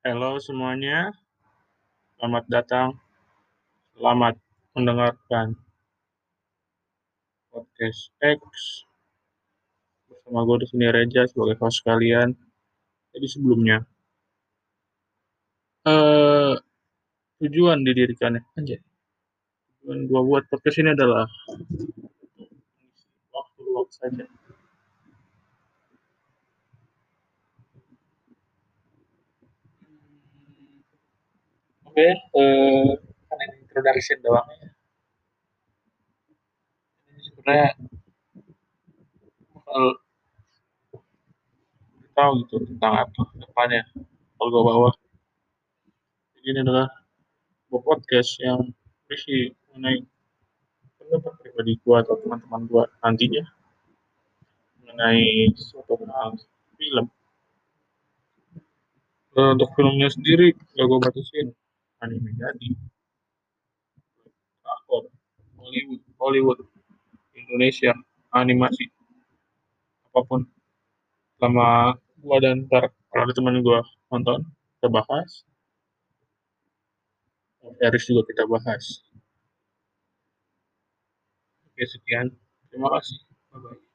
Halo semuanya, selamat datang, selamat mendengarkan podcast X bersama gue di sini Reja sebagai host kalian. Jadi sebelumnya, eh tujuan didirikannya aja. Tujuan gue buat podcast ini adalah waktu luang saja. Oke, eh kan ini introduction doang ya. Ini sebenarnya bakal tahu gitu tentang apa depannya kalau gue bawa. Jadi ini adalah podcast yang berisi mengenai pendapat pribadi gue atau teman-teman gue nantinya mengenai suatu hal film. Eh, untuk filmnya sendiri gak gue batasin anime jadi drakor Hollywood Hollywood Indonesia animasi apa pun. Selama gua dan ntar kalau teman gua nonton kita bahas. Series juga kita bahas. Oke sekian. Terima kasih. Bye bye